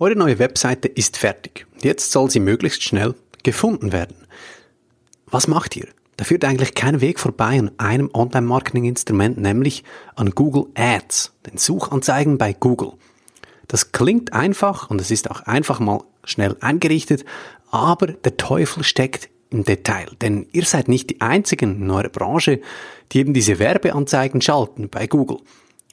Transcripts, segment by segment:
Eure neue Webseite ist fertig. Jetzt soll sie möglichst schnell gefunden werden. Was macht ihr? Da führt eigentlich kein Weg vorbei an einem Online-Marketing-Instrument, nämlich an Google Ads, den Suchanzeigen bei Google. Das klingt einfach und es ist auch einfach mal schnell eingerichtet, aber der Teufel steckt im Detail, denn ihr seid nicht die einzigen in eurer Branche, die eben diese Werbeanzeigen schalten bei Google.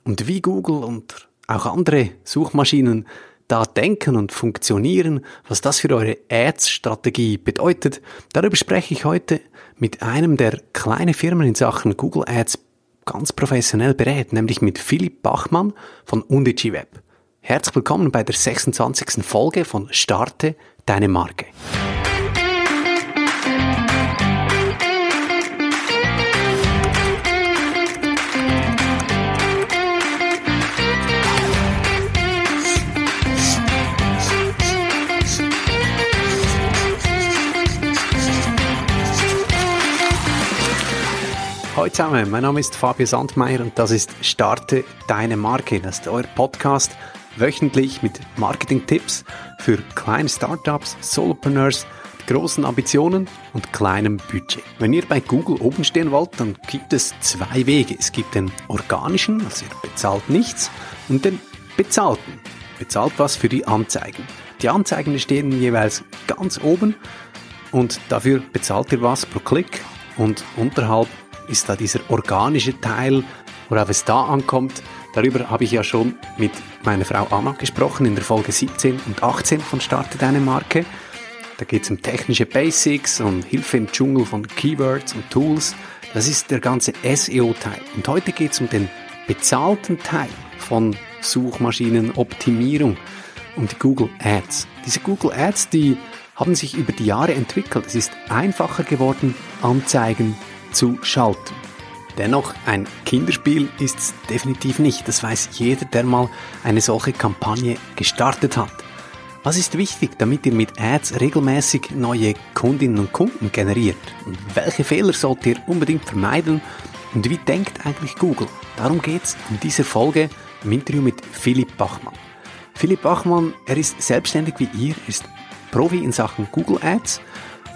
Und wie Google und auch andere Suchmaschinen da denken und funktionieren, was das für eure Ads-Strategie bedeutet, darüber spreche ich heute mit einem, der kleine Firmen in Sachen Google Ads ganz professionell berät, nämlich mit Philipp Bachmann von UndigiWeb. Herzlich willkommen bei der 26. Folge von Starte deine Marke. Hallo zusammen, mein Name ist Fabio Sandmeier und das ist Starte deine Marke. Das ist euer Podcast wöchentlich mit Marketing-Tipps für kleine Startups, Solopreneurs, großen Ambitionen und kleinem Budget. Wenn ihr bei Google oben stehen wollt, dann gibt es zwei Wege. Es gibt den organischen, also ihr bezahlt nichts, und den bezahlten. Bezahlt was für die Anzeigen. Die Anzeigen stehen jeweils ganz oben und dafür bezahlt ihr was pro Klick und unterhalb ist da dieser organische Teil, worauf es da ankommt. Darüber habe ich ja schon mit meiner Frau Anna gesprochen in der Folge 17 und 18 von Starte deine Marke. Da geht es um technische Basics und Hilfe im Dschungel von Keywords und Tools. Das ist der ganze SEO-Teil. Und heute geht es um den bezahlten Teil von Suchmaschinenoptimierung, um die Google Ads. Diese Google Ads, die haben sich über die Jahre entwickelt. Es ist einfacher geworden, Anzeigen zu schalten. Dennoch, ein Kinderspiel ist es definitiv nicht. Das weiß jeder, der mal eine solche Kampagne gestartet hat. Was ist wichtig, damit ihr mit Ads regelmäßig neue Kundinnen und Kunden generiert? Und welche Fehler sollt ihr unbedingt vermeiden? Und wie denkt eigentlich Google? Darum geht's in dieser Folge im Interview mit Philipp Bachmann. Philipp Bachmann, er ist selbstständig wie ihr, ist Profi in Sachen Google Ads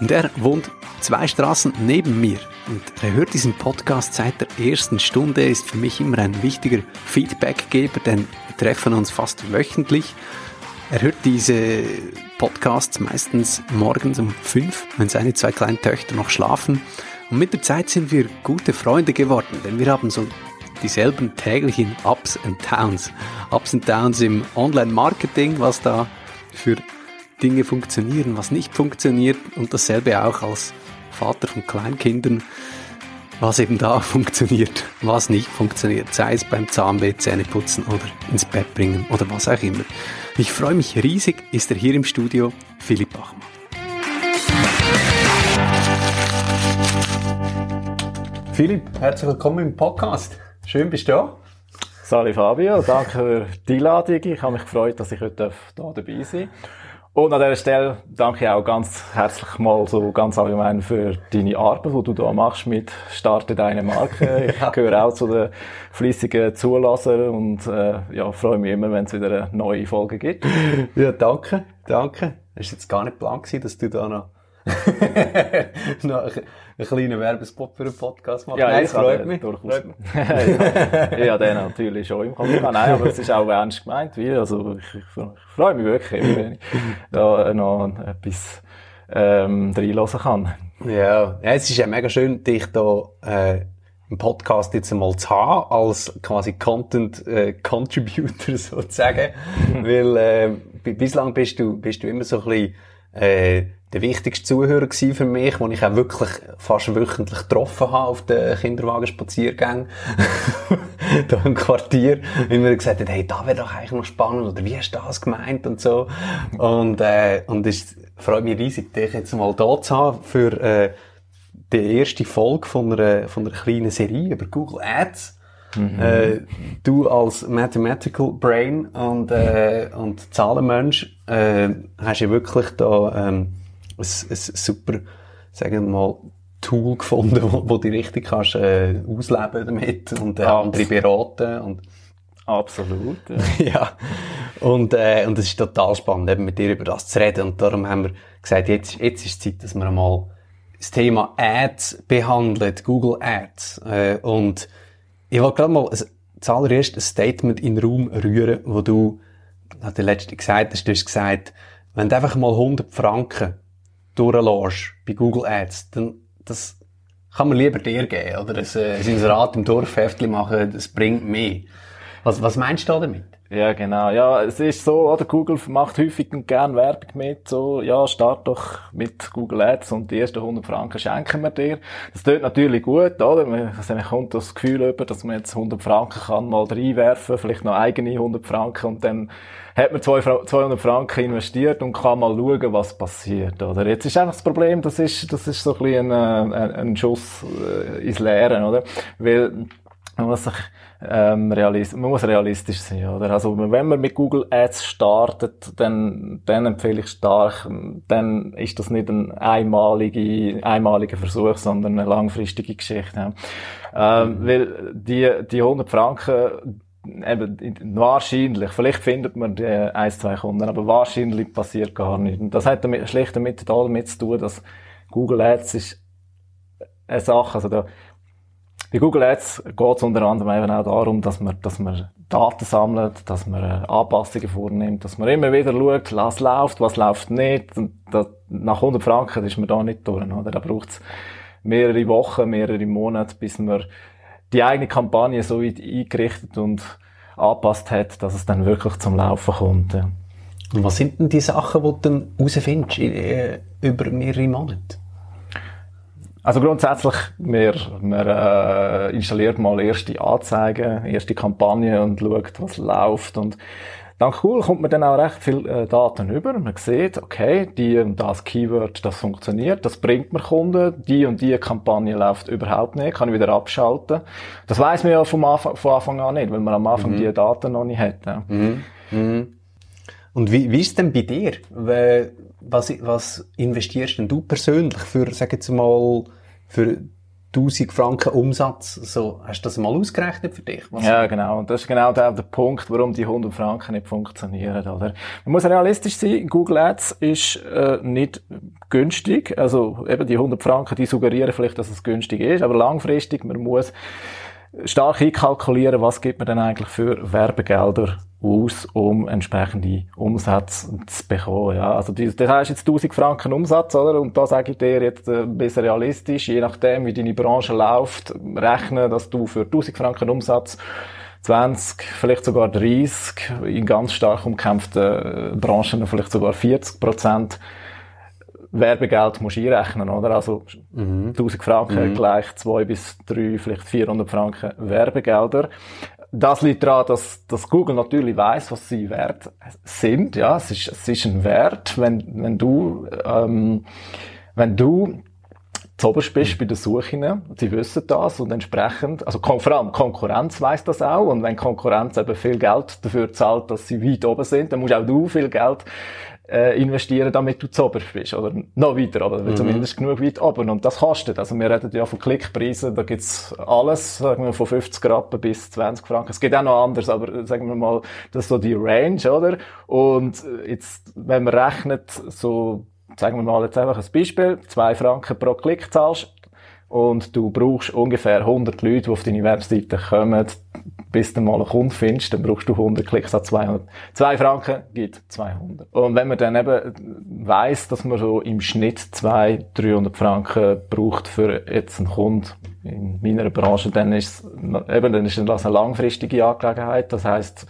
und er wohnt zwei Straßen neben mir. Und er hört diesen Podcast seit der ersten Stunde, ist für mich immer ein wichtiger Feedbackgeber, denn wir treffen uns fast wöchentlich. Er hört diese Podcasts meistens morgens um fünf, wenn seine zwei kleinen Töchter noch schlafen. Und mit der Zeit sind wir gute Freunde geworden, denn wir haben so dieselben täglichen Ups and Downs. Ups and Downs im Online-Marketing, was da für Dinge funktionieren, was nicht funktioniert und dasselbe auch als Vater von Kleinkindern, was eben da funktioniert, was nicht funktioniert, sei es beim Zahnweh, Zähneputzen oder ins Bett bringen oder was auch immer. Ich freue mich riesig, ist er hier im Studio, Philipp Bachmann. Philipp, herzlich willkommen im Podcast. Schön bist du da. Sali Fabio, danke für die Einladung. Ich habe mich gefreut, dass ich heute hier dabei sein darf. Und an dieser Stelle danke ich auch ganz herzlich mal so ganz allgemein für deine Arbeit, die du da machst mit Starte deine Marke. Ich gehöre auch zu den fließigen Zulassern und äh, ja, freue mich immer, wenn es wieder eine neue Folge gibt. Ja, danke, danke. Es war jetzt gar nicht plan gewesen, dass du da noch noch einen kleinen Werbespot für einen Podcast machen. Ja, Nein, das freut mich. Durchaus. ja, den natürlich schon im Kopf. Nein, aber es ist auch ernst gemeint. Wie, also ich, ich, ich freue mich wirklich, wenn ich da noch etwas ähm, reinlassen kann. Ja. ja, es ist ja mega schön, dich da äh, im Podcast jetzt einmal zu haben, als quasi Content äh, Contributor sozusagen. Weil äh, bislang bist du, bist du immer so ein bisschen äh, der wichtigste Zuhörer gewesen für mich, den ich auch wirklich fast wöchentlich getroffen habe auf den Kinderwagenspaziergängen. da im Quartier. Wenn mir gesagt hat, hey, da wäre doch eigentlich noch spannend, oder wie hast du das gemeint und so. Und, äh, und es freut mich riesig, dich jetzt mal da zu haben für, äh, die erste Folge von einer, von einer kleinen Serie über Google Ads. Mhm. Äh, du als Mathematical Brain und, äh, und Zahlenmensch äh, hast ja wirklich da ähm, ein, ein super, sagen wir mal, Tool gefunden, wo, wo du richtig kannst äh, ausleben damit und äh, andere beraten und Absolut. Ja. ja. Und, äh, und es ist total spannend, eben mit dir über das zu reden. Und darum haben wir gesagt, jetzt, jetzt ist Zeit, dass wir einmal das Thema Ads behandelt, Google Ads. Äh, und ich wollte gerade mal ein, zuallererst ein Statement in den Raum rühren, wo du, hat der letzte gesagt hast, du hast gesagt, wenn du einfach mal 100 Franken durchlässt bei Google Ads, dann, das kann man lieber dir geben, oder? Ein, ein Inserat im Dorfheftchen machen, das bringt mehr. Was, was meinst du damit? Ja, genau. Ja, es ist so, oder? Google macht häufig und gern Werbung mit, so, ja, start doch mit Google Ads und die ersten 100 Franken schenken wir dir. Das tut natürlich gut, oder? Man, also man kommt das Gefühl über, dass man jetzt 100 Franken kann mal reinwerfen, vielleicht noch eigene 100 Franken und dann hat man 200 Franken investiert und kann mal schauen, was passiert, oder? Jetzt ist einfach das Problem, das ist, das ist so ein bisschen ein, ein, ein Schuss äh, ins Leere, oder? Weil, man muss sich, ähm, realis man muss realistisch sein, oder? Also, wenn man mit Google Ads startet, dann, dann empfehle ich stark, dann ist das nicht ein einmalige, einmaliger Versuch, sondern eine langfristige Geschichte. Ähm, mhm. Weil die, die 100 Franken, eben, wahrscheinlich, vielleicht findet man die ein, zwei Kunden, aber wahrscheinlich passiert gar nichts. Und das hat damit, schlicht damit, damit zu tun, dass Google Ads ist eine Sache, also da, bei Google Ads geht es unter anderem eben auch darum, dass man, dass man Daten sammelt, dass man äh, Anpassungen vornimmt, dass man immer wieder schaut, was läuft, was läuft nicht. Und das, nach 100 Franken ist man da nicht durch, oder? Da braucht es mehrere Wochen, mehrere Monate, bis man die eigene Kampagne so weit eingerichtet und angepasst hat, dass es dann wirklich zum Laufen kommt. Ja. Und was sind denn die Sachen, die du dann herausfindest äh, über mehrere Monate? Also grundsätzlich, wir, wir äh, installiert mal erste Anzeigen, erste Kampagne und schaut, was läuft. Und dank Google kommt man dann auch recht viel äh, Daten über. Man sieht, okay, die und das Keyword, das funktioniert, das bringt mir Kunden, die und die Kampagne läuft überhaupt nicht, kann ich wieder abschalten. Das weiß man ja vom Anfang, von Anfang an nicht, weil man am Anfang mhm. die Daten noch nicht hat. Ja. Mhm. Mhm. Und wie, wie ist denn bei dir? Was, was investierst denn du persönlich für, sag jetzt mal, für 1000 Franken Umsatz, so, hast du das mal ausgerechnet für dich? Was ja, genau. Und das ist genau der, der Punkt, warum die 100 Franken nicht funktionieren, oder? Man muss realistisch sein, Google Ads ist äh, nicht günstig. Also eben die 100 Franken, die suggerieren vielleicht, dass es günstig ist, aber langfristig, man muss stark einkalkulieren, was gibt man denn eigentlich für Werbegelder aus, um entsprechende Umsätze zu bekommen. Ja, also das heißt jetzt 1000 Franken Umsatz, oder? Und da sage ich dir jetzt äh, ein bisschen realistisch, je nachdem, wie deine Branche läuft, rechne, dass du für 1000 Franken Umsatz 20, vielleicht sogar 30, in ganz stark umkämpften Branchen vielleicht sogar 40 Prozent Werbegeld musst einrechnen, oder? Also, mhm. 1000 Franken mhm. gleich 2 bis 3, vielleicht 400 Franken Werbegelder. Das liegt daran, dass, dass Google natürlich weiß, was sie wert sind. Ja, es ist, es ist ein Wert, wenn, wenn du, ähm, wenn du zoberst bist bei der Suche, sie wissen das und entsprechend, also vor allem Konkurrenz weiß das auch und wenn Konkurrenz eben viel Geld dafür zahlt, dass sie weit oben sind, dann musst auch du viel Geld äh, investieren, damit du zu oberst bist. Oder noch weiter, aber mhm. zumindest genug weit oben. Und das kostet. Also wir reden ja von Klickpreisen, da gibt's alles, sagen wir von 50 Rappen bis 20 Franken. Es geht auch noch anders, aber sagen wir mal, das ist so die Range, oder? Und jetzt, wenn man rechnet, so, sagen wir mal jetzt einfach ein Beispiel, zwei Franken pro Klick zahlst, und du brauchst ungefähr 100 Leute, die auf deine Webseite kommen, bis du mal einen Kunden findest, dann brauchst du 100 Klicks an 200. 2 Franken gibt 200. Und wenn man dann eben weiss, dass man so im Schnitt 200, 300 Franken braucht für jetzt einen Kunden in meiner Branche, dann ist eben, dann ist das eine langfristige Angelegenheit. Das heißt,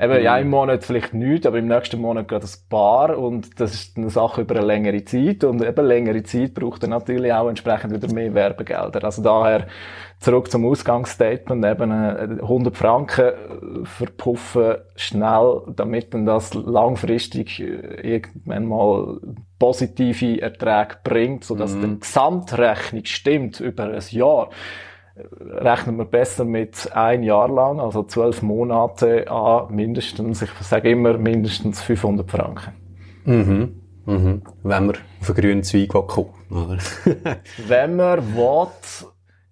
Eben, ja, im Monat vielleicht nichts, aber im nächsten Monat geht ein paar und das ist eine Sache über eine längere Zeit und eben längere Zeit braucht dann natürlich auch entsprechend wieder mehr Werbegelder. Also daher zurück zum Ausgangsstatement, eben 100 äh, Franken verpuffen schnell, damit dann das langfristig äh, irgendwann mal positive Erträge bringt, sodass mhm. die Gesamtrechnung stimmt über ein Jahr rechnet man besser mit ein Jahr lang, also zwölf Monate an mindestens, ich sage immer mindestens 500 Franken. Mhm. Mhm. Wenn man auf einen grünen Zweig kommt, oder? Wenn man will,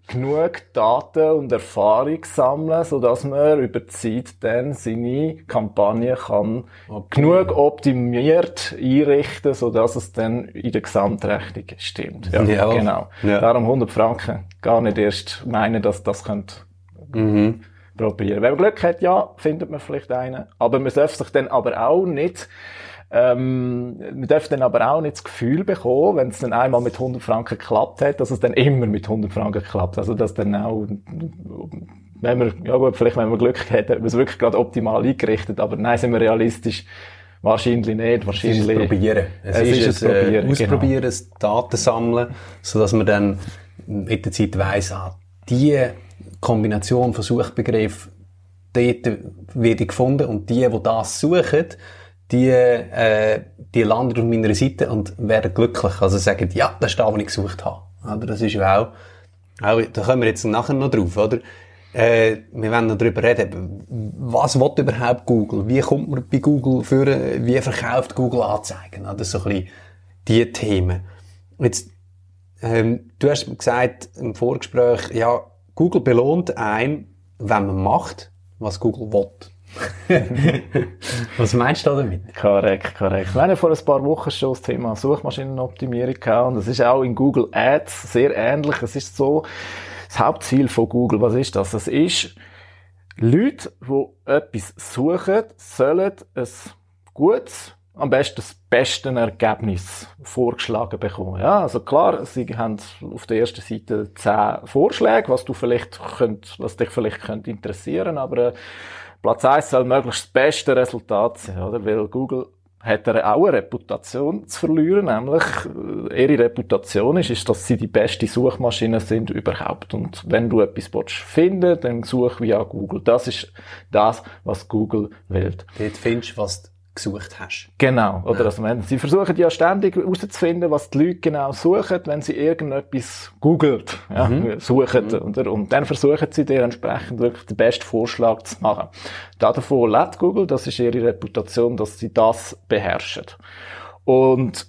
genug Daten und Erfahrung sammeln, sodass man über die Zeit dann seine Kampagne kann okay. genug optimiert einrichten, sodass es dann in der Gesamtrechnung stimmt. Ja, ja. genau. Ja. Darum 100 Franken. Gar nicht erst meinen, dass das könnte mhm. probieren. Wenn man Glück hat, ja, findet man vielleicht einen. Aber man darf sich dann aber auch nicht ähm, man darf dann aber auch nicht das Gefühl bekommen, wenn es dann einmal mit 100 Franken geklappt hat, dass es dann immer mit 100 Franken klappt. Also, dass dann auch, wenn man, ja gut, vielleicht wenn man Glück hat, hat man es wirklich gerade optimal eingerichtet, aber nein, sind wir realistisch, Wahrscheinlich nicht, wahrscheinlich. Es ist es probieren. Es, es ist, ist es Probieren, äh, Ausprobieren, genau. Daten sammeln, sodass man dann mit der Zeit weiss, ah, die Kombination von Suchbegriffen, dort wird gefunden und die, die das suchen, die, äh, die landen auf meiner Seite und werden glücklich. Also sagen, ja, das ist das, was ich gesucht habe. Oder? Das ist ja auch, auch, da kommen wir jetzt nachher noch drauf, oder? Äh, wir werden noch darüber reden, was will überhaupt Google? Wie kommt man bei Google führen? Wie verkauft Google Anzeigen? Sind so ein bisschen die Themen. Jetzt, ähm, du hast gesagt im Vorgespräch, ja, Google belohnt ein, wenn man macht, was Google will. Was meinst du damit? Korrekt, korrekt. Wir haben vor ein paar Wochen schon das Thema Suchmaschinenoptimierung gehabt und das ist auch in Google Ads sehr ähnlich. Es ist so, das Hauptziel von Google, was ist das? Das ist, Leute, die etwas suchen, sollen ein gutes, am besten das beste Ergebnis vorgeschlagen bekommen. Ja, also klar, sie haben auf der ersten Seite zehn Vorschläge, was du vielleicht könnt, was dich vielleicht könnte interessieren, aber Platz 1 soll möglichst das beste Resultat sein, oder? Weil Google hat er auch eine Reputation zu verlieren, nämlich äh, ihre Reputation ist, ist, dass sie die beste Suchmaschine sind überhaupt. Und wenn du etwas finden dann such via Google. Das ist das, was Google will. Dort findest du, was gesucht hast. Genau. Oder ja. also, wenn, sie versuchen ja ständig herauszufinden, was die Leute genau suchen, wenn sie irgendetwas googelt, ja, mhm. suchen, mhm. Oder? Und dann versuchen sie dir entsprechend wirklich den besten Vorschlag zu machen. Davon lebt Google, das ist ihre Reputation, dass sie das beherrschen. Und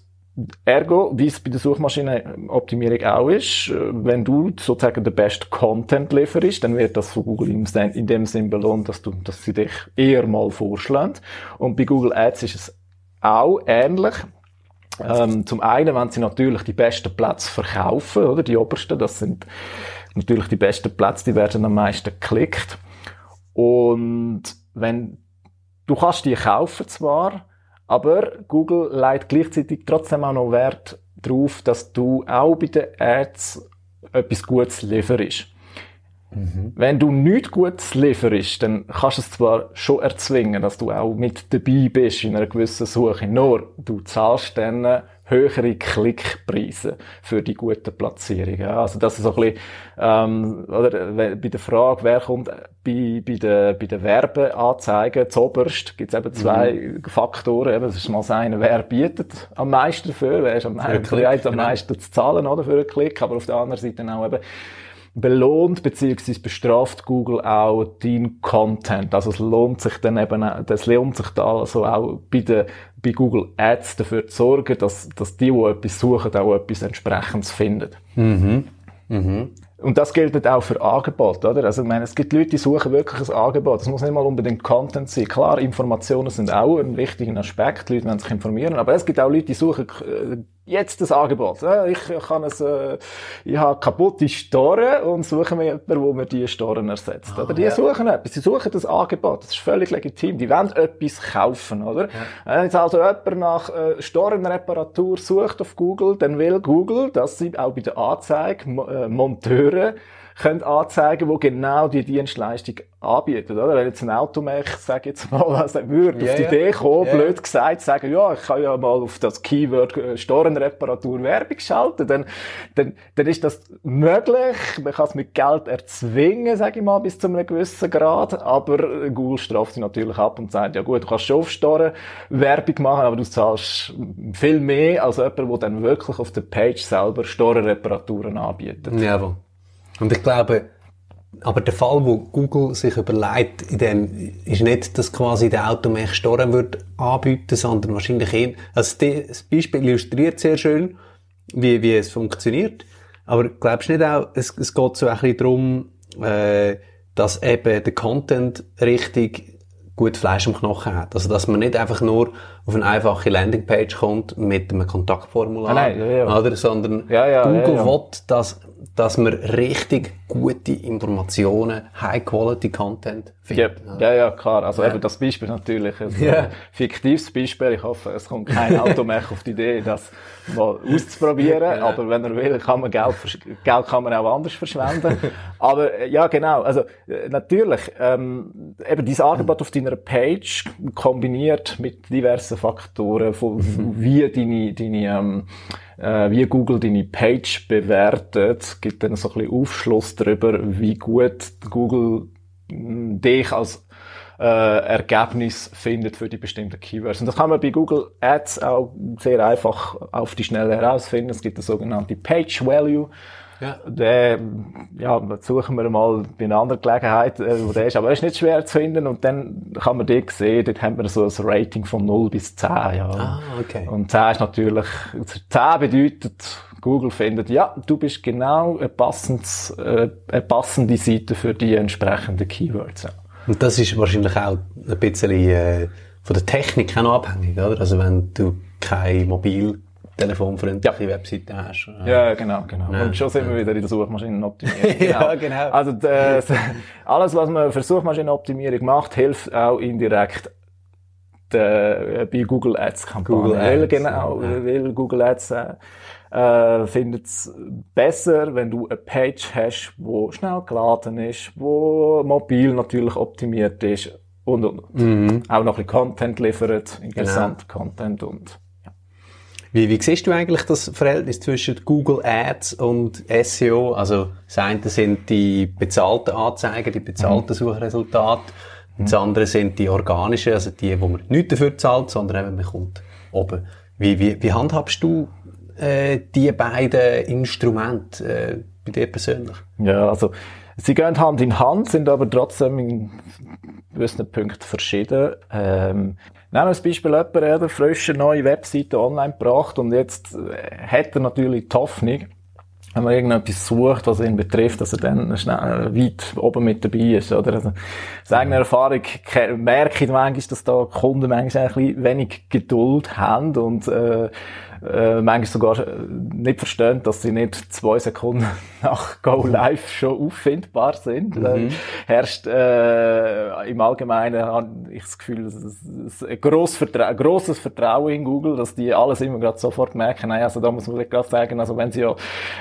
Ergo, wie es bei der Suchmaschinenoptimierung auch ist, wenn du sozusagen den besten Content lieferst, dann wird das von Google in dem Sinn belohnt, dass, du, dass sie dich eher mal vorschlagen. Und bei Google Ads ist es auch ähnlich. Ähm, zum einen, wenn sie natürlich die besten Plätze verkaufen, oder die obersten, das sind natürlich die besten Plätze, die werden am meisten geklickt. Und wenn du kannst die kaufen zwar, aber Google legt gleichzeitig trotzdem auch noch Wert darauf, dass du auch bei den Ads etwas Gutes lieferst. Mhm. Wenn du nichts Gutes lieferst, dann kannst du es zwar schon erzwingen, dass du auch mit dabei bist in einer gewissen Suche, nur du zahlst dann höhere Klickpreise für die guten Platzierungen. Also das ist so ein bisschen, ähm, oder, bei der Frage, wer kommt bei, bei den, bei den Werbeanzeigen zuoberst, gibt es eben zwei mhm. Faktoren. Eben, das ist mal das eine, wer bietet am meisten dafür, wer ist am, bereit, am genau. meisten zu zahlen oder, für einen Klick, aber auf der anderen Seite auch eben, belohnt bzw. bestraft Google auch dein Content. Also es lohnt sich dann eben, das lohnt sich da also auch bei, der, bei Google Ads dafür zu sorgen, dass, dass die, die etwas suchen, auch etwas entsprechendes finden. Mhm. Mhm. Und das gilt auch für Angebote, oder? Also, ich meine, es gibt Leute, die suchen wirklich ein Angebot. Es muss nicht mal unbedingt Content sein. Klar, Informationen sind auch ein wichtiger Aspekt. Die Leute wollen sich informieren. Aber es gibt auch Leute, die suchen äh, jetzt das Angebot. Ich kann es, äh, ich habe kaputte Storen und suche mir jemanden, der mir diese Storen ersetzt. Ah, oder? Die ja. suchen etwas. Sie suchen das Angebot. Das ist völlig legitim. Die wollen etwas kaufen, oder? Ja. Wenn jetzt also jemand nach äh, Storenreparatur sucht auf Google, dann will Google, dass sie auch bei der Anzeige äh, Monteure können anzeigen, wo genau die Dienstleistung anbieten, oder? Wenn jetzt ein Automech, sag jetzt mal, also würde yeah, auf die Idee kommen, yeah. blöd gesagt, sagen, ja, ich kann ja mal auf das Keyword äh, Storenreparatur Werbung schalten, dann, dann, dann ist das möglich. Man kann es mit Geld erzwingen, sage ich mal, bis zu einem gewissen Grad, aber Google straft sie natürlich ab und sagt, ja gut, du kannst schon auf Storen Werbung machen, aber du zahlst viel mehr als jemand, der dann wirklich auf der Page selber Storenreparaturen anbietet. Jawohl. Und ich glaube, aber der Fall, wo Google sich überlegt, in dem, ist nicht, dass quasi der Automech Store wird anbieten, sondern wahrscheinlich eher, also das Beispiel illustriert sehr schön, wie, wie es funktioniert. Aber glaubst du nicht auch, es, es geht so ein bisschen darum, äh, dass eben der Content richtig gut Fleisch am Knochen hat. Also, dass man nicht einfach nur auf eine einfache Landingpage kommt mit einem Kontaktformular, Ah, nein, ja, ja. Oder, sondern Ja, Google will, dass, dass man richtig gute Informationen, High-Quality-Content Ja, findet. ja, ja, klar. Also Ja. eben das Beispiel natürlich ein Ja. äh, fiktives Beispiel. Ich hoffe, es kommt kein Auto mehr auf die Idee, das mal auszuprobieren. Aber wenn er will, kann man Geld, Geld kann man auch anders verschwenden. Aber äh, ja, genau. Also äh, natürlich, ähm, eben dieses Angebot auf deiner Page kombiniert mit diversen Faktoren, von, wie deine, deine ähm, äh, wie Google deine Page bewertet, gibt dann so ein bisschen Aufschluss darüber, wie gut Google dich als äh, Ergebnis findet für die bestimmten Keywords. Und das kann man bei Google Ads auch sehr einfach auf die Schnelle herausfinden. Es gibt eine sogenannte Page Value. Ja. Der, ja, das suchen wir mal bei einer anderen Gelegenheit, äh, wo der ist. Aber er ist nicht schwer zu finden. Und dann kann man dort sehen, dort haben wir so ein Rating von 0 bis 10, ja. Ah, okay. Und 10 ist natürlich, 10 bedeutet, Google findet, ja, du bist genau ein passendes, äh, eine passende Seite für die entsprechenden Keywords. Ja. Und das ist wahrscheinlich auch ein bisschen äh, von der Technik auch noch abhängig, oder? Also wenn du keine mobiltelefonfreundliche Webseite hast. äh, Ja, genau, genau. Ja, Und schon sind wir wieder in der Suchmaschinenoptimierung. Ja, genau. Also, äh, alles, was man für Suchmaschinenoptimierung macht, hilft auch indirekt der, äh, bei Google Ads Kampagnen. Google weil, Ads, genau, ja. weil Google Ads äh, äh, findet es besser, wenn du eine Page hast, wo schnell geladen ist, wo mobil natürlich optimiert ist und, und Mhm. auch noch ein bisschen Content liefert, interessanter Content und Wie, wie siehst du eigentlich das Verhältnis zwischen Google Ads und SEO? Also, das eine sind die bezahlten Anzeigen, die bezahlten Suchresultate. Das andere sind die organischen, also die, wo man nicht dafür zahlt, sondern eben man kommt oben. Wie, wie, wie handhabst du äh, die beiden Instrumente äh, bei dir persönlich? Ja, also sie gehen Hand in Hand, sind aber trotzdem in gewissen Punkten verschieden. Ähm, nehmen wir das Beispiel, jemand hat eine frische neue Webseite online gebracht und jetzt äh, hat er natürlich die Hoffnung, wenn man irgendetwas sucht, was ihn betrifft, dass er dann schnell weit oben mit dabei ist, oder? Also, aus eigener Erfahrung ke- merke ich manchmal, dass da Kunden manchmal ein wenig Geduld haben und, äh, äh, manchmal sogar äh, nicht verstehen, dass sie nicht zwei Sekunden nach Go Live schon auffindbar sind. Mhm. herrscht äh, im Allgemeinen habe ich das Gefühl, es ist ein grosses, Vertra grosses Vertrauen in Google, dass die alles immer gerade sofort merken. Nein, also da muss man gerade sagen, also wenn sie ja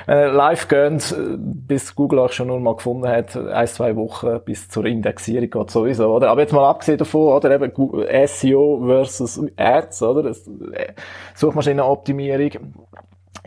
äh, live gehen, äh, bis Google auch schon nur mal gefunden hat, ein, zwei Wochen bis zur Indexierung geht sowieso, oder? Aber jetzt mal abgesehen davon, oder eben SEO versus Ads, oder? Das, Suchmaschinenoptimierung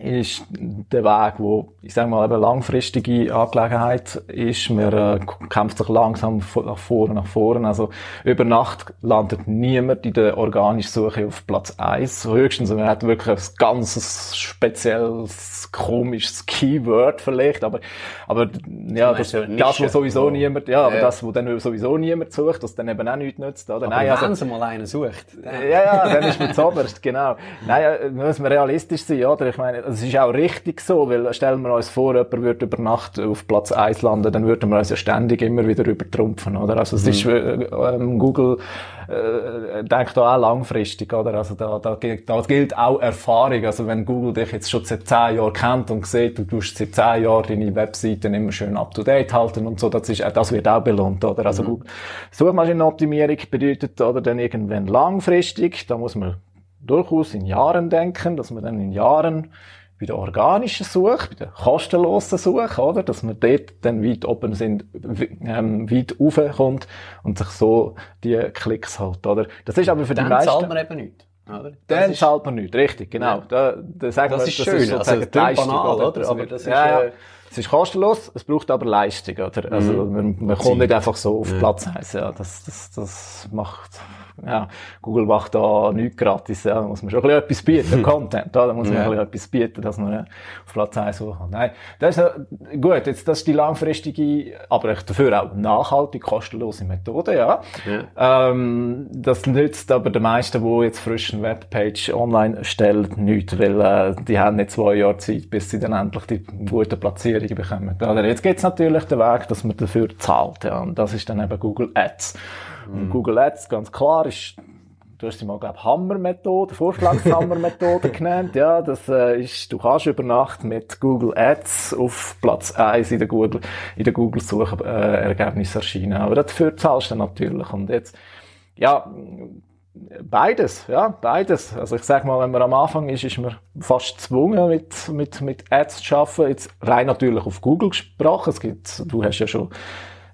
ist der Weg, wo, ich sage mal, eben langfristige Angelegenheit ist. Man äh, kämpft sich langsam nach vorne, nach vorne. Also, über Nacht landet niemand in der organischen Suche auf Platz 1. Höchstens, man hat wirklich ein ganzes spezielles, komisches Keyword vielleicht, aber, aber, ja, das, eine das, wo sowieso wo- niemand, ja, aber Ja. das, wo dann sowieso niemand sucht, das dann eben auch nichts nützt, oder? Aber Nein, also, wenn sie mal einen sucht. ja, ja, dann ist man zoberst, genau. Nein, äh, muss man realistisch sein, oder? Ich meine, es ist auch richtig so, weil stellen wir uns vor, jemand würde über Nacht auf Platz 1 landen, dann würden wir uns ja ständig immer wieder übertrumpfen, oder? Also es ist, äh, ähm, Google äh, denkt da auch langfristig, oder? Also da, da, gilt- da gilt auch Erfahrung. Also wenn Google dich jetzt schon seit 10 Jahren kennt und sieht, du tust seit 10 Jahren deine Webseiten immer schön up to date halten und so, das ist, äh, das wird auch belohnt, oder? Also Google- Suchmaschinenoptimierung bedeutet, oder, dann irgendwann langfristig, da muss man durchaus in Jahren denken, dass man dann in Jahren bei der organischen Suche, bei der kostenlosen Suche, oder, dass man dort dann weit oben sind, ähm, weit raufkommt und sich so die Klicks holt, oder. Das ist aber für die Dann meisten... zahlt man eben nichts. Oder? Dann Das ist- zahlt man nichts, richtig, genau. Ja. Da, da sagen Das wir, ist schön, also sozusagen das Leistung, banal, oder? Das Aber das ist, ja, ja. äh, Es ist kostenlos, es braucht aber Leistung, oder? Also, Mhm. man, man kommt nicht einfach so auf Platz eins, ja. Das, das, das macht, ja, Google macht da nichts gratis, ja. Da muss man schon ein bisschen etwas bieten, Content, ja. Da muss man Ja. ein bisschen etwas bieten, dass man auf Platz eins hochkommt. Nein, das ist, gut, jetzt, das ist die langfristige, aber dafür auch nachhaltig kostenlose Methode, ja. Ähm, das nützt aber den meisten, die jetzt frisch eine Webpage online stellen, nichts, weil äh, die haben nicht zwei Jahre Zeit, bis sie dann endlich die guten Platzierungen bekommen. Oder jetzt gibt's natürlich den Weg, dass man dafür zahlt, ja, und das ist dann eben Google Ads. Und Google Ads, ganz klar, ist Du hast sie mal, glaube Hammer-Methode, Vorschlagshammer-Methode genannt. Ja, das äh, ist, du kannst über Nacht mit Google Ads auf Platz 1 in der Google, in der Google-Suche, äh, Ergebnis erscheinen. Aber dafür zahlst du natürlich. Und jetzt, ja, beides, ja, beides. Also ich sag mal, wenn man am Anfang ist, ist man fast gezwungen, mit, mit, mit Ads zu arbeiten. Jetzt rein natürlich auf Google gesprochen. Es gibt, du hast ja schon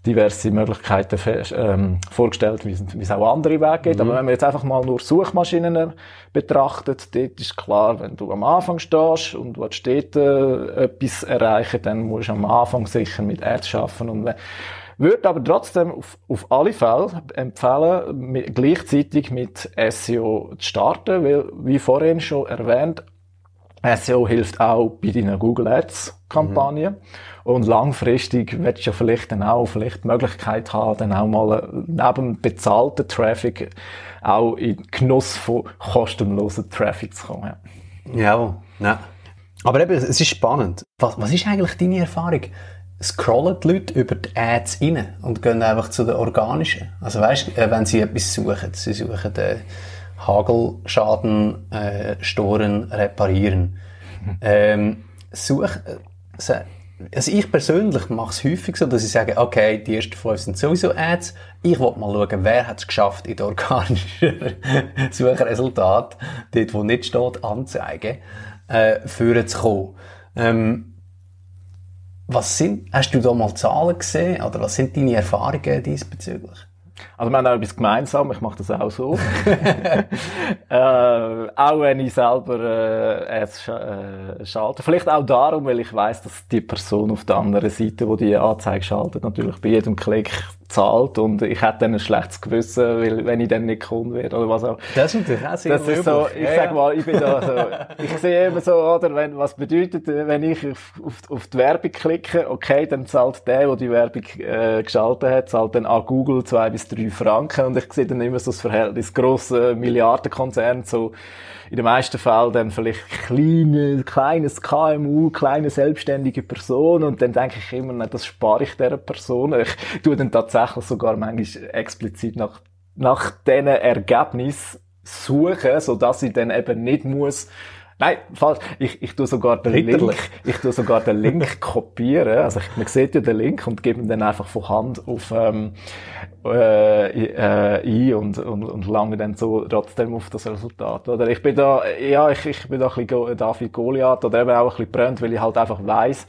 diverse Möglichkeiten ähm, vorgestellt, wie es wie es auch andere Wege gibt. Aber wenn man jetzt einfach mal nur Suchmaschinen betrachtet, dort ist klar, wenn du am Anfang stehst und willst dort äh, etwas erreichen, dann musst du am Anfang sicher mit Ads arbeiten. Und würde aber trotzdem auf, auf alle Fälle empfehlen, mit, gleichzeitig mit SEO zu starten, weil, wie vorhin schon erwähnt, SEO hilft auch bei deinen Google Ads Kampagnen. Und langfristig willst du ja vielleicht dann auch vielleicht die Möglichkeit haben, dann auch mal äh, neben bezahlten Traffic auch in den Genuss von kostenlosen Traffic zu kommen. Ja. Ja. Aber eben, es ist spannend. Was, was ist eigentlich deine Erfahrung? Scrollen die Leute über die Ads rein und gehen einfach zu den organischen? Also weißt, äh, wenn sie etwas suchen, sie suchen den Hagelschaden, äh, Storen, reparieren. Ähm, such, äh, also ich persönlich mache es häufig so, dass ich sage, okay, die ersten fünf sind sowieso Ads. Ich will mal schauen, wer hat es geschafft, in den organischen Suchresultat, dort wo nicht steht, anzeigen, äh, führen zu kommen. Ähm, was sind, hast du da mal Zahlen gesehen oder was sind deine Erfahrungen diesbezüglich? Also wir haben auch etwas gemeinsam, ich mache das auch so. äh, auch wenn ich selber äh, Ads sch äh, schalte. Vielleicht auch darum, weil ich weiß, dass die Person auf der anderen Seite, wo die Anzeige schaltet, natürlich bei jedem Klick zahlt und ich hätte dann ein schlechtes Gewissen, weil, wenn ich dann nicht Kunde werde oder was auch. Das ist natürlich auch sehr Das ist so, ich sag mal, ich bin da so, ich sehe immer so, oder, wenn, was bedeutet, wenn ich auf, auf, auf die Werbung klicke, okay, dann zahlt der, der die Werbung, äh, geschaltet hat, zahlt dann an Google zwei bis drei Franken und ich sehe dann immer so das Verhältnis, grosse Milliardenkonzern, so, in den meisten Fällen dann vielleicht kleine, kleines KMU, kleine selbstständige Person und dann denke ich immer, nein, das spare ich dieser Person. Ich tue dann tatsächlich sogar manchmal explizit nach, nach diesen Ergebnissen suchen, so dass ich dann eben nicht muss Nein, falsch. Ich, ich tue sogar den. Link, ich tue sogar den Link kopieren. Also ich, man sieht ja den Link und gebe ihn dann einfach von Hand auf ähm, äh, äh, ein und, und, und lange dann so trotzdem auf das Resultat. Oder ich bin da, ja, ich, ich bin da ein bisschen David Goliath oder eben auch ein bisschen brennt, weil ich halt einfach weiss,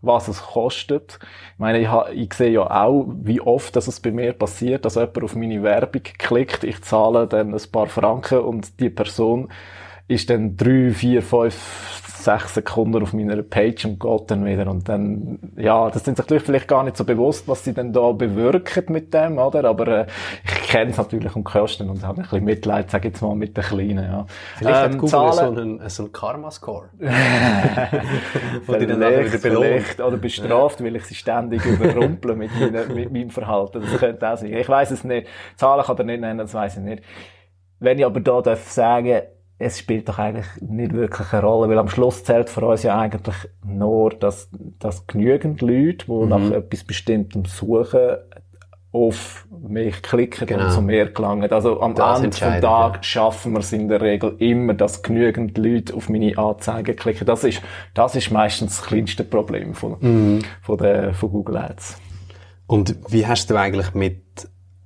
was es kostet. Ich meine, ich, ha, ich sehe ja auch, wie oft dass es bei mir passiert, dass jemand auf meine Werbung klickt, ich zahle dann ein paar Franken und die Person ist dann drei, vier, fünf, sechs Sekunden auf meiner Page und geht dann wieder. Und dann, ja, das sind sich die vielleicht gar nicht so bewusst, was sie denn da bewirken mit dem, oder? Aber äh, ich kenne es natürlich um Kosten und habe ein bisschen Mitleid, sage ich jetzt mal, mit den Kleinen, ja. Vielleicht hat Ähm, Google Zahlen- so einen, so einen Karma-Score. Wo die dann wieder belohnt. oder bestraft, weil ich sie ständig überrumple mit, meiner, mit meinem Verhalten. Das könnte auch sein. Ich weiß es nicht. Zahlen kann er nicht nennen, das weiß ich nicht. Wenn ich aber da darf sagen, es spielt doch eigentlich nicht wirklich eine Rolle, weil am Schluss zählt für uns ja eigentlich nur, dass, dass genügend Leute, die Mhm. nach etwas Bestimmtem suchen, auf mich klicken Genau. und zu mir gelangen. Also am Das Ende vom entscheidet, Tag ja. schaffen wir es in der Regel immer, dass genügend Leute auf meine Anzeigen klicken. Das ist, das ist meistens das kleinste Problem von, Mhm. von, der, von Google Ads. Und wie hast du eigentlich mit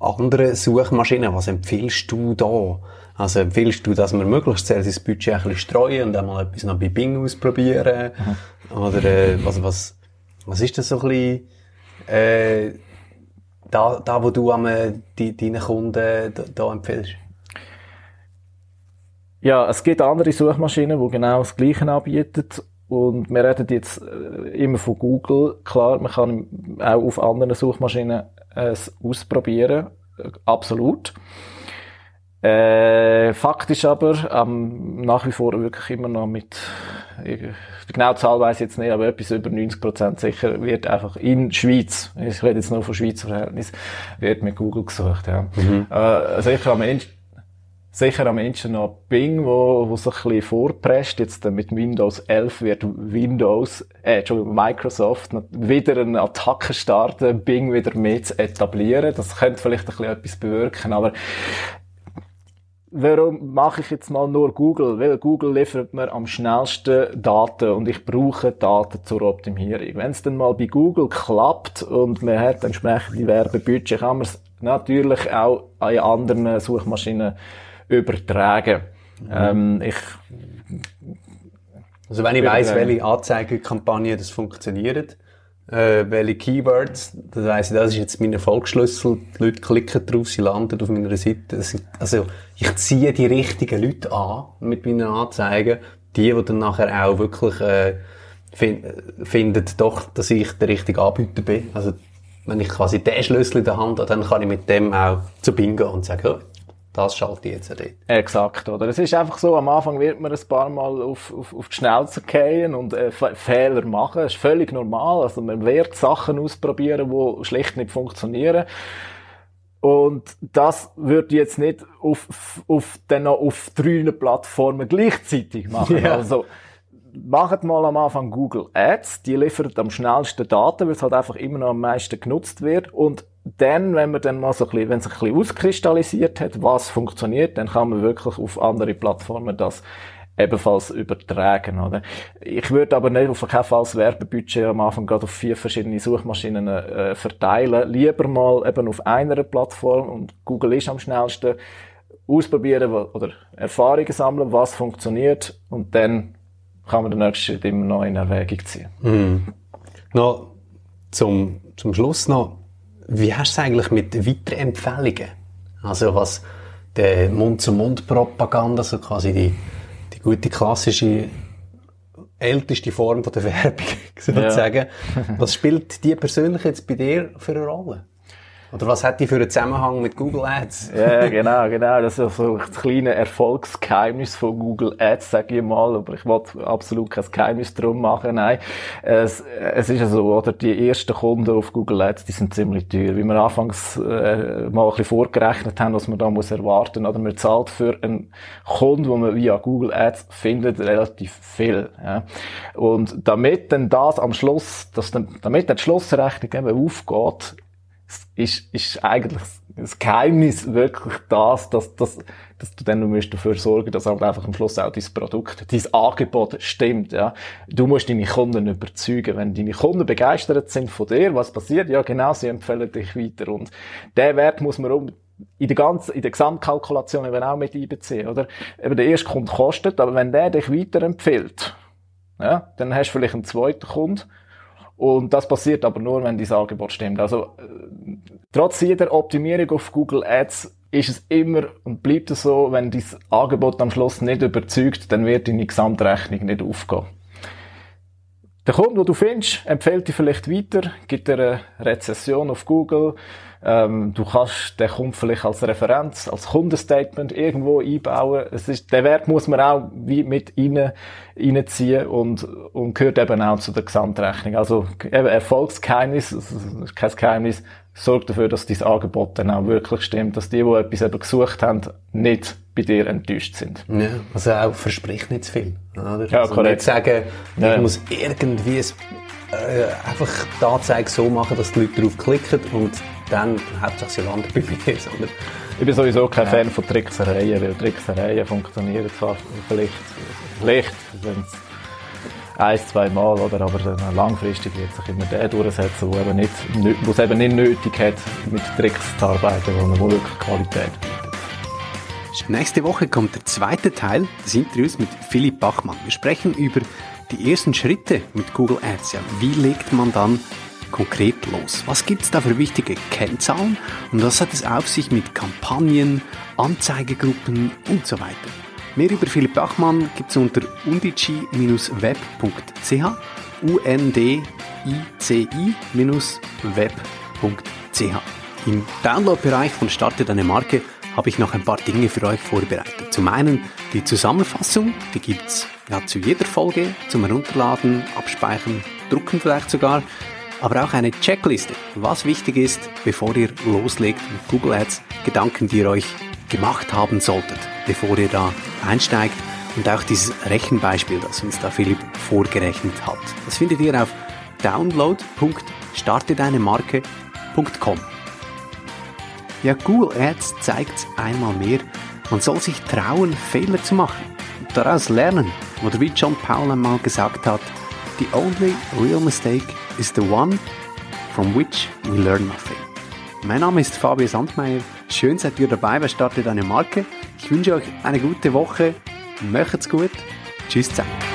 anderen Suchmaschinen, was empfiehlst du da? Also empfiehlst du, dass man möglichst sehr sein Budget ein bisschen streuen und einmal etwas noch bei Bing ausprobieren? Oder äh, was, was, was ist das so ein bisschen, äh, da, da wo du am, äh, die, deinen Kunden da, da empfiehlst? Ja, es gibt andere Suchmaschinen, die genau das Gleiche anbieten. und wir reden jetzt äh, immer von Google. Klar, man kann auch auf anderen Suchmaschinen es ausprobieren. Absolut. Äh, faktisch aber ähm, nach wie vor wirklich immer noch mit, äh, die genaue Zahl weiß ich jetzt nicht, aber etwas über 90% sicher wird einfach in Schweiz, ich rede jetzt nur von Schweizer Verhältnis, wird mit Google gesucht. Ja. Mhm. Äh, sicher am Ende sicher am Ende noch Bing, wo, wo sich ein bisschen vorpresst. Jetzt mit Windows 11 wird Windows, äh, Entschuldigung, Microsoft wieder eine Attacke starten, Bing wieder mehr zu etablieren. Das könnte vielleicht ein bisschen etwas bewirken, aber Warum mache ich jetzt mal nur Google? Weil Google liefert mir am schnellsten Daten und ich brauche Daten zur Optimierung. Wenn es dann mal bei Google klappt und man hat entsprechende Werbebudget, kann man es natürlich auch an anderen Suchmaschinen übertragen. Mhm. Ähm, ich, also wenn ich weiss, welche Anzeigekampagnen das funktioniert, äh, welche Keywords, weiss ich, das ist jetzt mein Erfolgsschlüssel, die Leute klicken drauf, sie landen auf meiner Seite. Sind, also ich ziehe die richtigen Leute an mit meinen Anzeigen, die, die dann nachher auch wirklich äh, find, finden doch, dass ich der richtige Anbieter bin. Also wenn ich quasi den Schlüssel in der Hand habe, dann kann ich mit dem auch zu Bingo und sagen, oh, das schalte ich jetzt dort. Exakt, oder? Es ist einfach so, am Anfang wird man ein paar Mal auf, auf, auf die Schnauze gehen und äh, Fehler machen. Das ist völlig normal. Also man wird Sachen ausprobieren, die schlicht nicht funktionieren. Und das würde jetzt nicht auf, auf, dann noch auf drei Plattformen gleichzeitig machen. Yeah. Also, macht mal am Anfang Google Ads. Die liefert am schnellsten Daten, weil es halt einfach immer noch am meisten genutzt wird. Und dann, wenn man dann mal so ein bisschen, wenn es ein bisschen auskristallisiert hat, was funktioniert, dann kann man wirklich auf andere Plattformen das ebenfalls übertragen, oder? Ich würde aber nicht auf keinen Fall das Werbebudget am Anfang gerade auf vier verschiedene Suchmaschinen äh, verteilen. Lieber mal eben auf einer Plattform und Google ist am schnellsten ausprobieren oder Erfahrungen sammeln, was funktioniert und dann kann man den nächsten Schritt immer noch in Erwägung ziehen. Mhm. Noch zum, zum Schluss noch wie hast du es eigentlich mit weiteren Empfehlungen? Also was die Mund-zu-Mund-Propaganda, so quasi die, die gute klassische älteste Form von der Werbung, sozusagen. Ja. was spielt die persönlich jetzt bei dir für eine Rolle? Oder was hat die für einen Zusammenhang mit Google Ads? ja, genau, genau. Das ist so ein kleines Erfolgsgeheimnis von Google Ads, sage ich mal. Aber ich wollte absolut kein Geheimnis drum machen. Nein. Es, es ist ja so, oder? Die ersten Kunden auf Google Ads, die sind ziemlich teuer. Wie wir anfangs äh, mal ein bisschen vorgerechnet haben, was man da muss erwarten. Oder man zahlt für einen Kunden, den man via Google Ads findet, relativ viel. Ja. Und damit dann das am Schluss, dass dann, damit dann die Schlussrechnung eben aufgeht, ist, ist eigentlich das Geheimnis wirklich das, dass, dass, dass du dann nur dafür sorgen dass halt einfach am Schluss auch dein Produkt, dein Angebot stimmt, ja. Du musst deine Kunden überzeugen. Wenn deine Kunden begeistert sind von dir, was passiert? Ja, genau, sie empfehlen dich weiter. Und der Wert muss man um, in der ganzen, in der Gesamtkalkulation eben auch mit einbeziehen, oder? Eben der erste Kunde kostet, aber wenn der dich weiterempfiehlt, ja, dann hast du vielleicht einen zweiten Kunden, und das passiert aber nur, wenn dieses Angebot stimmt. Also, äh, trotz jeder Optimierung auf Google Ads ist es immer und bleibt es so, wenn dieses Angebot am Schluss nicht überzeugt, dann wird deine Gesamtrechnung nicht aufgehen. Der Kunde, den du findest, empfiehlt dir vielleicht weiter, gibt dir eine Rezession auf Google, ähm, du kannst den Kunden vielleicht als Referenz, als Kundenstatement irgendwo einbauen. Es ist, der Wert muss man auch wie mit rein, reinziehen und, und gehört eben auch zu der Gesamtrechnung. Also eben Erfolgsgeheimnis, ist kein Geheimnis, sorgt dafür, dass dein Angebot dann auch wirklich stimmt, dass die, die etwas eben gesucht haben, nicht bei dir enttäuscht sind. Ja, also auch verspricht nicht zu viel. Oder? Ja, also nicht sagen, ich ja. muss irgendwie äh, einfach die Anzeige so machen, dass die Leute drauf klicken und dann hauptsächlich sie landen bei mir. Sondern ich bin sowieso kein ja. Fan von Tricksereien, weil Tricksereien funktionieren zwar vielleicht, vielleicht wenn es ein, zwei Mal, oder? aber dann langfristig wird sich immer der durchsetzen, der eben nicht, es eben nicht nötig hat, mit Tricks zu arbeiten, wo man wirklich Qualität bietet. Nächste Woche kommt der zweite Teil des Interviews mit Philipp Bachmann. Wir sprechen über die ersten Schritte mit Google Ads. Ja, wie legt man dann konkret los? Was gibt es da für wichtige Kennzahlen und was hat es auf sich mit Kampagnen, Anzeigegruppen und so weiter? Mehr über Philipp Bachmann gibt es unter undici-web.ch undici-web.ch Im Download-Bereich von Starte deine Marke habe ich noch ein paar Dinge für euch vorbereitet. Zum einen die Zusammenfassung, die gibt's ja zu jeder Folge zum Herunterladen, Abspeichern, Drucken vielleicht sogar, aber auch eine Checkliste, was wichtig ist, bevor ihr loslegt mit Google Ads, Gedanken, die ihr euch gemacht haben solltet, bevor ihr da einsteigt und auch dieses Rechenbeispiel, das uns da Philipp vorgerechnet hat. Das findet ihr auf download.startedeinemarke.com. Ja, Google Ads zeigt einmal mehr, man soll sich trauen, Fehler zu machen und daraus lernen. Oder wie John Powell einmal gesagt hat, the only real mistake is the one from which we learn nothing. Mein Name ist Fabio Sandmeier. Schön seid ihr dabei bei Starte deine Marke. Ich wünsche euch eine gute Woche. Macht's gut. Tschüss zusammen.